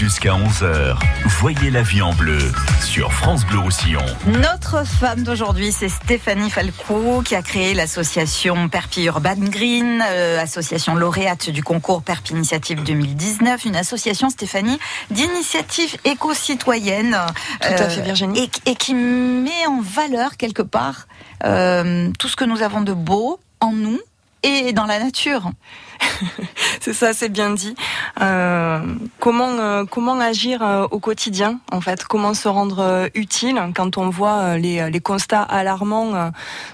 Jusqu'à 11h, voyez la vie en bleu sur France Bleu Roussillon. Notre femme d'aujourd'hui, c'est Stéphanie Falco qui a créé l'association Perpi Urban Green, euh, association lauréate du concours Perpi Initiative 2019, une association, Stéphanie, d'initiative éco-citoyenne. Tout à fait, Virginie. Et, et, qui met en valeur quelque part euh, tout ce que nous avons de beau en nous et dans la nature. c'est ça, c'est bien dit. Euh, comment euh, comment agir euh, au quotidien en fait? Comment se rendre euh, utile quand on voit les, les constats alarmants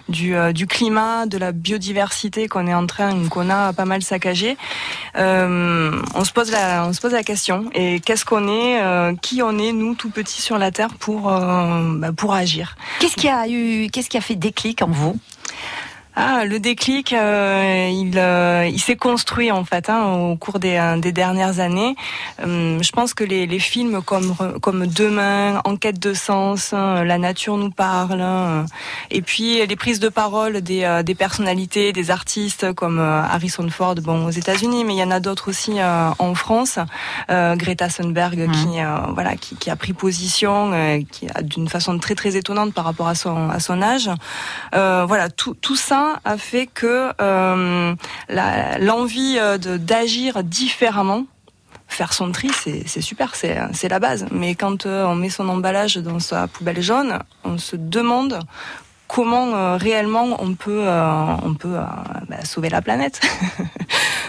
du, du climat, de la biodiversité qu'on est en train qu'on a pas mal saccagé On se pose la on se pose la question et qu'est-ce qu'on est Qui on est nous tout petits sur la terre pour bah, pour agir? Qu'est-ce qui a eu Qu'est-ce qui a fait déclic en vous? Ah, le déclic, euh, il, euh, il s'est construit en fait hein, au cours des, euh, des dernières années. je pense que les, les, films comme comme Demain, Enquête de sens, hein, La nature nous parle, hein, et puis les prises de parole des, des personnalités, des artistes comme Harrison Ford, bon aux États-Unis, mais il y en a d'autres aussi en France. Greta Thunberg mmh. qui voilà qui, qui, a pris position, qui d'une façon très très étonnante par rapport à son à son âge. voilà tout tout ça a fait que euh, l'envie euh, d'agir différemment faire son tri, c'est super, c'est la base. Mais quand euh, on met son emballage dans sa poubelle jaune, on se demande comment réellement on peut, on peut bah, sauver la planète.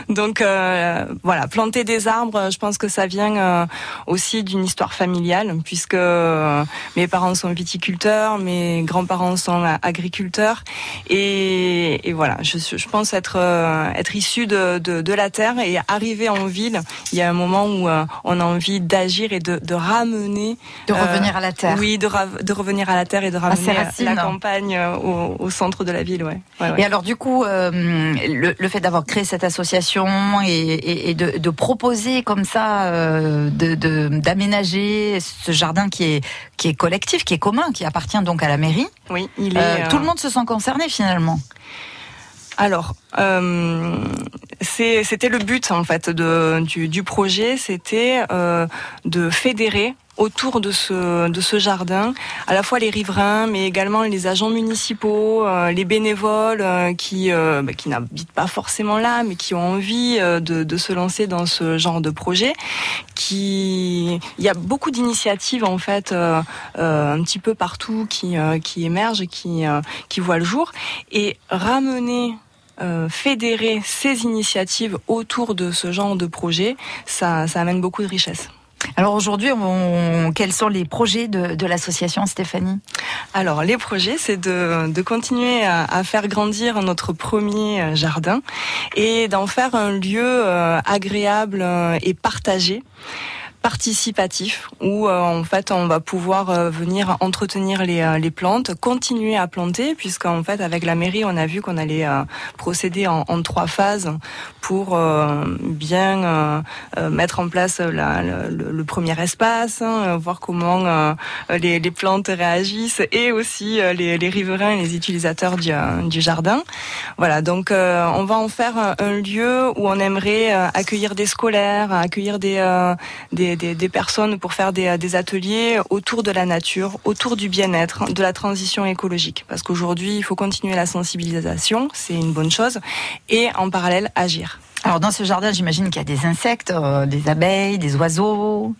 Donc euh, voilà, planter des arbres, je pense que ça vient euh, aussi d'une histoire familiale, puisque euh, mes parents sont viticulteurs, mes grands-parents sont agriculteurs, et, et voilà, je, je, pense être être issu de, de, de, la terre et arriver en ville. Il y a un moment où on a envie d'agir et de, de ramener, de revenir à la terre. Oui, de, de revenir à la terre et de ramener la campagne au, au, centre de la ville. Ouais. ouais, ouais. Et alors du coup, le, le fait d'avoir créé cette association et, de, proposer comme ça, euh, d'aménager ce jardin qui est, qui est collectif, qui est commun, qui appartient donc à la mairie. Oui, il est. Euh, tout le monde se sent concerné finalement. Alors, euh, c'était le but en fait de, du, projet, c'était de fédérer autour de ce, de ce jardin, à la fois les riverains, mais également les agents municipaux, euh, les bénévoles euh, qui, euh, bah, qui n'habitent pas forcément là, mais qui ont envie de, de, se lancer dans ce genre de projet. Qui, il y a beaucoup d'initiatives en fait, un petit peu partout qui, qui émergent, qui, qui voient le jour, et ramener fédérer ces initiatives autour de ce genre de projet, ça, ça amène beaucoup de richesse. Alors aujourd'hui, quels sont les projets de, l'association Stéphanie? Alors les projets, c'est de, continuer à, faire grandir notre premier euh, jardin et d'en faire un lieu euh, agréable euh, et partagé participatif où euh, en fait on va pouvoir euh, venir entretenir les, euh, les plantes, continuer à planter puisqu'en fait avec la mairie on a vu qu'on allait procéder en, en, trois phases pour bien mettre en place la, le, le, premier espace, hein, voir comment les, les, plantes réagissent et aussi les, les, riverains et les utilisateurs du, du jardin. Voilà donc on va en faire un lieu où on aimerait accueillir des scolaires, accueillir des, des des, personnes pour faire des, ateliers autour de la nature, autour du bien-être, de la transition écologique. Parce qu'aujourd'hui, il faut continuer la sensibilisation, c'est une bonne chose, et en parallèle agir. Alors dans ce jardin, j'imagine qu'il y a des insectes, euh, des abeilles, des oiseaux.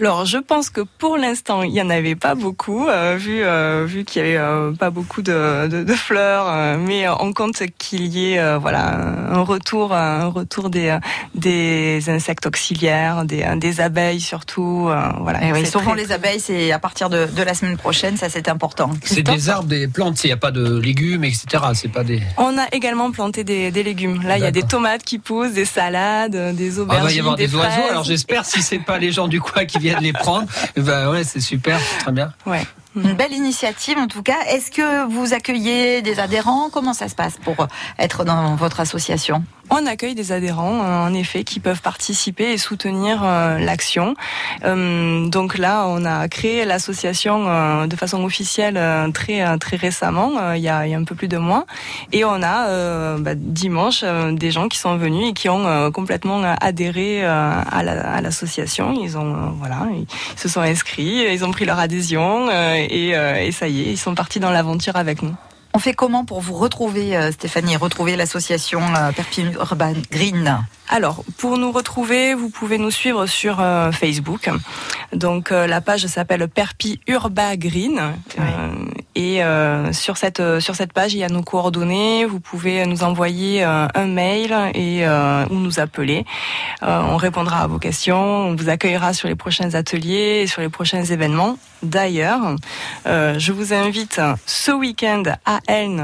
Alors je pense que pour l'instant, il y en avait pas beaucoup, euh, vu euh, vu qu'il y avait pas beaucoup de, de, de fleurs, mais on compte qu'il y ait voilà un retour un retour des des insectes auxiliaires, des, des abeilles surtout. voilà. Et oui, souvent les abeilles, c'est à partir de, de, la semaine prochaine, ça c'est important. C'est des arbres, des plantes, il n'y a pas de légumes, etc. C'est pas des. On a également planté des, des légumes. Là, il y a des tomates qui poussent, des salades, des aubergines. Ah, il va y avoir des, oiseaux. Alors j'espère si c'est pas les gens du coin qui viennent les prendre. Bah ouais, c'est super, très bien. Ouais. Une belle initiative en tout cas. Est-ce que vous accueillez des adhérents? Comment ça se passe pour être dans votre association? On accueille des adhérents, en effet, qui peuvent participer et soutenir l'action. donc là, on a créé l'association de façon officielle très très récemment, il y, a, un peu plus de mois, et on a bah, dimanche des gens qui sont venus et qui ont complètement adhéré à l'association. ils ont voilà, ils se sont inscrits, ils ont pris leur adhésion et ça y est, ils sont partis dans l'aventure avec nous. On fait comment pour vous retrouver, euh, Stéphanie, retrouver l'association euh, Perpignan Urban Green? Alors, pour nous retrouver, vous pouvez nous suivre sur euh, Facebook. Donc, la page s'appelle Perpi Urba Green. et sur cette sur cette page, il y a nos coordonnées. Vous pouvez nous envoyer un mail et ou nous appeler. on répondra à vos questions. On vous accueillera sur les prochains ateliers et sur les prochains événements. D'ailleurs, je vous invite ce week-end à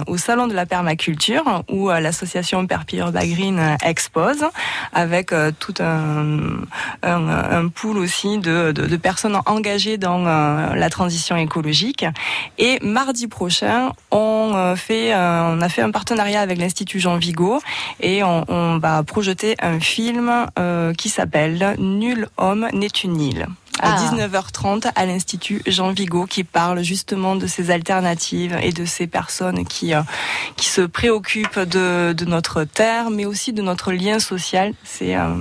au salon de la permaculture où euh, l'association Perpire Green expose avec euh, tout un, un, pool aussi de, personnes engagées dans euh, la transition écologique. Et mardi prochain, on on a fait un partenariat avec l'Institut Jean Vigo et on, va projeter un film qui s'appelle Nul homme n'est une île à 19h30 ah. à l'Institut Jean Vigo qui parle justement de ces alternatives et de ces personnes qui, euh, qui se préoccupent de, de, notre terre, mais aussi de notre lien social. C'est un,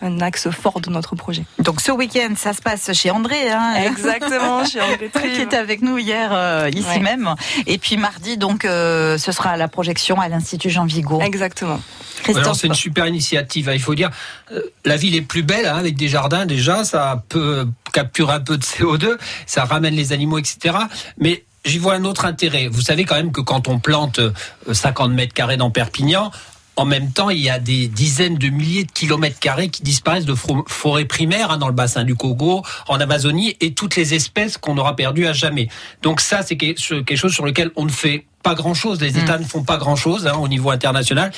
un, axe fort de notre projet. Donc ce week-end, ça se passe chez André. Hein Exactement, chez André Qui était avec nous hier, euh, ici même. Et puis mardi, donc, euh, ce sera la projection à l'Institut Jean Vigo. Exactement. C'est une super initiative. Hein. Il faut dire, la ville est plus belle hein, avec des jardins déjà. Ça peut capture un peu de CO2, ça ramène les animaux, etc. Mais j'y vois un autre intérêt. Vous savez quand même que quand on plante 50 euh, mètres carrés dans Perpignan, en même temps, il y a des dizaines de milliers de kilomètres carrés qui disparaissent de forêts primaires hein, dans le bassin du Congo, en Amazonie, et toutes les espèces qu'on aura perdues à jamais. Donc ça, c'est quelque chose sur lequel on ne fait pas grand-chose. Les États mm. ne font pas grand-chose hein, au niveau international.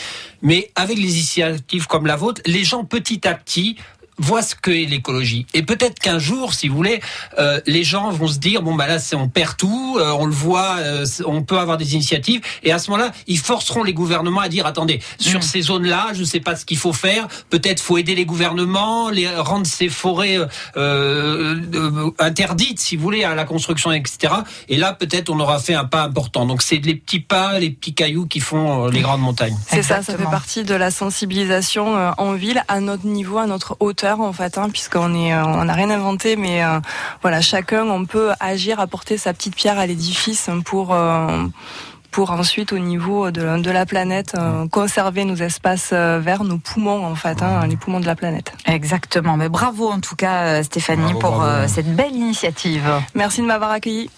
Mais avec les initiatives comme la vôtre, les gens petit à petit voit ce qu'est l'écologie. Et peut-être qu'un jour, si vous voulez, euh, les gens vont se dire bon bah là on perd tout, euh, on le voit, euh, on peut avoir des initiatives, et à ce moment-là, ils forceront les gouvernements à dire attendez, sur mm. ces zones-là, je ne sais pas ce qu'il faut faire, peut-être faut aider les gouvernements, les rendre ces forêts interdites, si vous voulez, à la construction, etc. Et là, peut-être on aura fait un pas important. Donc c'est les petits pas, les petits cailloux qui font les grandes montagnes. C'est ça, ça fait partie de la sensibilisation en ville à notre niveau, à notre hauteur en fait, hein, puisqu'on est, euh, on n'a rien inventé, mais euh, voilà, chacun on peut agir, apporter sa petite pierre à l'édifice pour euh, pour ensuite au niveau de, de la planète conserver nos espaces verts, nos poumons en fait, hein, les poumons de la planète. Exactement. Mais bravo en tout cas Stéphanie pour cette belle initiative. Merci de m'avoir accueilli.